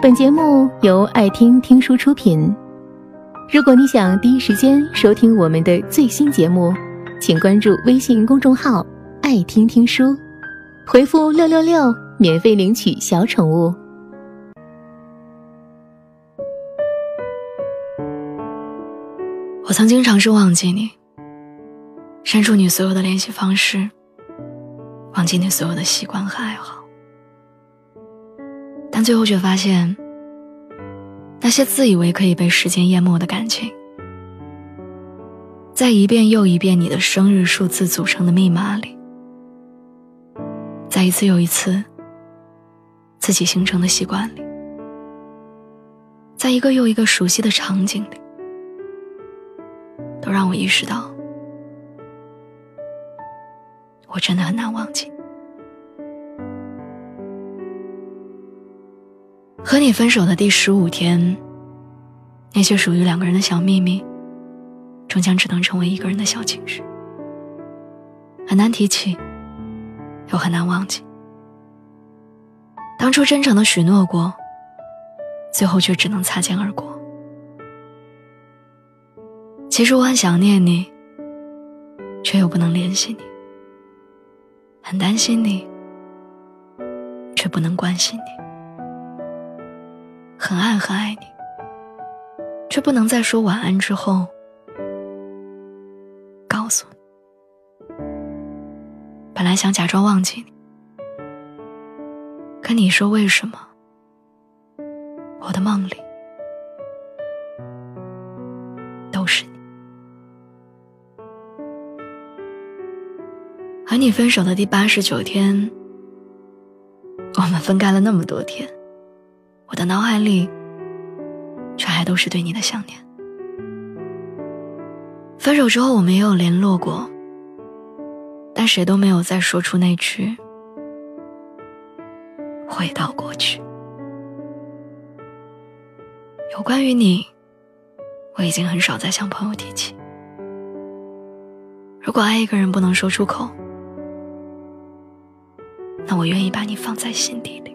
本节目由爱听听书出品。如果你想第一时间收听我们的最新节目，请关注微信公众号“爱听听书”，回复“六六六”免费领取小宠物。我曾经尝试忘记你，删除你所有的联系方式，忘记你所有的习惯和爱好。但最后却发现，那些自以为可以被时间淹没的感情，在一遍又一遍你的生日数字组成的密码里，在一次又一次自己形成的习惯里，在一个又一个熟悉的场景里，都让我意识到，我真的很难忘记。和你分手的第十五天，那些属于两个人的小秘密，终将只能成为一个人的小情绪，很难提起，又很难忘记。当初真诚的许诺过，最后却只能擦肩而过。其实我很想念你，却又不能联系你；很担心你，却不能关心你。很爱很爱你，却不能在说晚安之后告诉你。本来想假装忘记你，可你说为什么？我的梦里都是你。和你分手的第八十九天，我们分开了那么多天。我的脑海里，却还都是对你的想念。分手之后，我们也有联络过，但谁都没有再说出那句“回到过去”。有关于你，我已经很少再向朋友提起。如果爱一个人不能说出口，那我愿意把你放在心底里。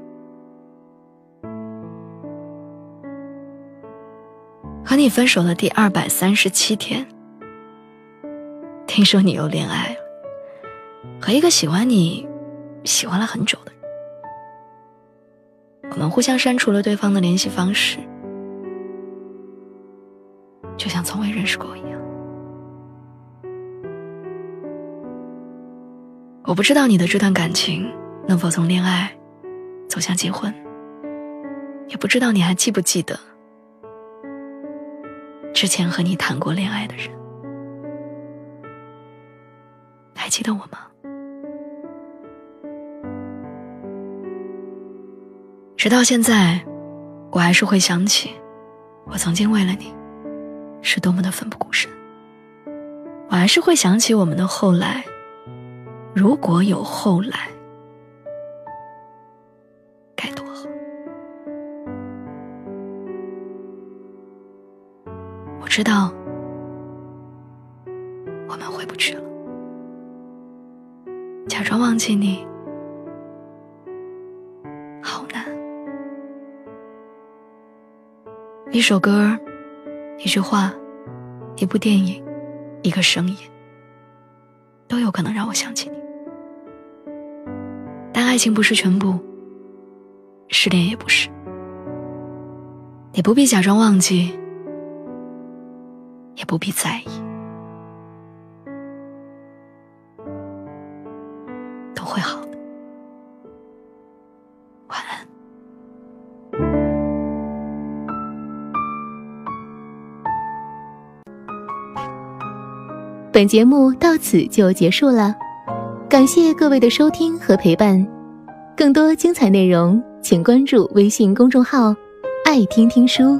和你分手的第二百三十七天，听说你又恋爱了，和一个喜欢你、喜欢了很久的人。我们互相删除了对方的联系方式，就像从未认识过一样。我不知道你的这段感情能否从恋爱走向结婚，也不知道你还记不记得。之前和你谈过恋爱的人，还记得我吗？直到现在，我还是会想起，我曾经为了你，是多么的奋不顾身。我还是会想起我们的后来，如果有后来。知道，我们回不去了。假装忘记你，好难。一首歌，一句话，一部电影，一个声音，都有可能让我想起你。但爱情不是全部，失恋也不是。你不必假装忘记。也不必在意，都会好的。晚安。本节目到此就结束了，感谢各位的收听和陪伴。更多精彩内容，请关注微信公众号“爱听听书”。